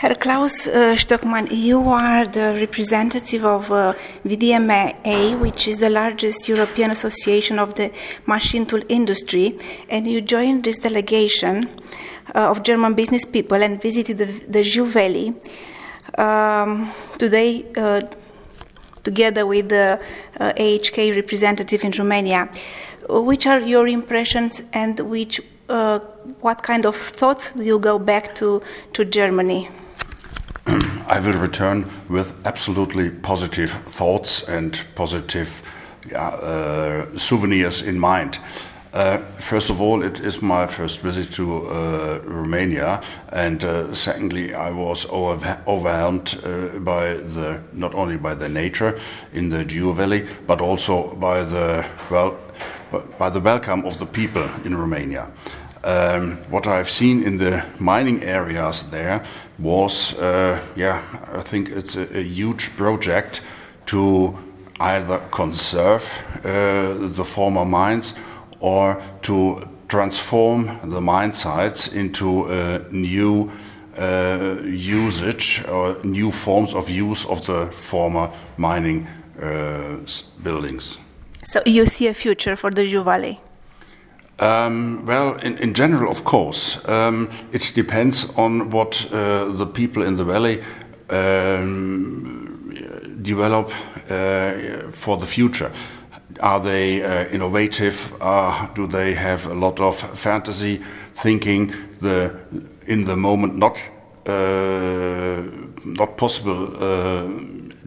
Herr Klaus uh, Stöckmann, you are the representative of uh, VDMA, which is the largest European association of the machine tool industry, and you joined this delegation uh, of German business people and visited the, the Jiu Valley. Um, today, uh, together with the uh, AHK representative in Romania, which are your impressions and which, uh, what kind of thoughts do you go back to, to Germany? I will return with absolutely positive thoughts and positive uh, souvenirs in mind. Uh, first of all, it is my first visit to uh, Romania, and uh, secondly, I was over overwhelmed uh, by the not only by the nature in the Jiu Valley, but also by the well, by the welcome of the people in Romania. Um, what I've seen in the mining areas there was, uh, yeah, I think it's a, a, huge project to either conserve uh, the former mines or to transform the mine sites into a new uh, usage or new forms of use of the former mining uh, buildings. So you see a future for the Jiu Valley? Um, well, in, in, general, of course. Um, it depends on what uh, the people in the valley um, develop uh, for the future. Are they uh, innovative? Uh, do they have a lot of fantasy thinking? The in the moment not uh, not possible uh,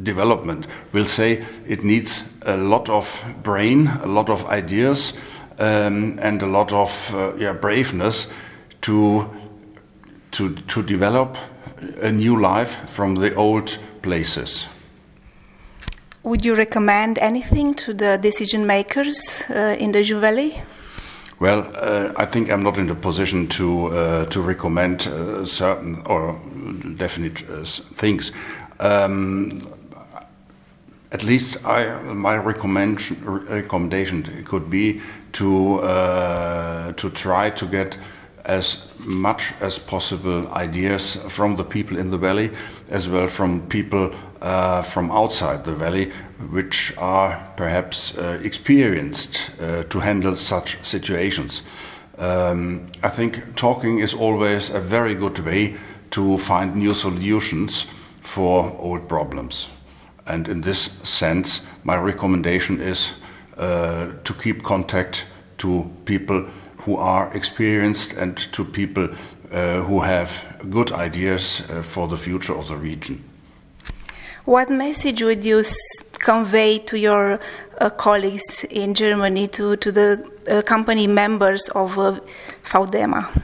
development. We'll say it needs a lot of brain, a lot of ideas um, and a lot of uh, yeah, braveness to, to, to develop a new life from the old places. Would you recommend anything to the decision makers uh, in the Jiu Valley? Well, uh, I think I'm not in the position to uh, to recommend uh, certain or definite uh, things. Um, at least I, my recommendation, could be to uh, to try to get as much as possible ideas from the people in the valley, as well from people uh, from outside the valley, which are perhaps uh, experienced uh, to handle such situations. Um, I think talking is always a very good way to find new solutions for old problems. And in this sense, my recommendation is uh, to keep contact to people who are experienced and to people uh, who have good ideas uh, for the future of the region. What message would you convey to your uh, colleagues in Germany, to, to the uh, company members of uh, VDMA?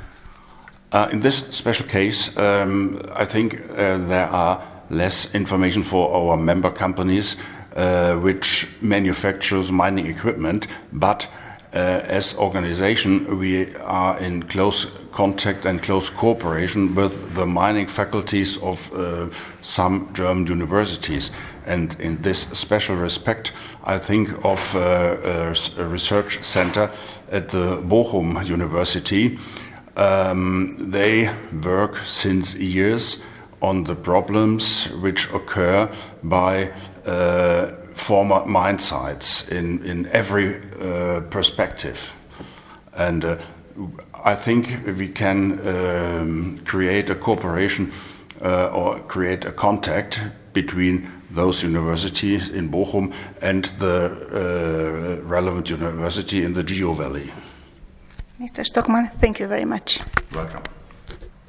in this special case, um, I think there are less information for our member companies uh, which manufactures mining equipment, but uh, as organization we are in close contact and close cooperation with the mining faculties of uh, some German universities. And in this special respect, I think of a research center at the Bochum University. Um, they work since years on the problems which occur by uh, former mine sites in, in every uh, perspective. And uh, I think we can um, create a cooperation uh, or create a contact between those universities in Bochum and the uh, relevant university in the Jiu Valley. Mr. Stöckmann, thank you very much. Welcome.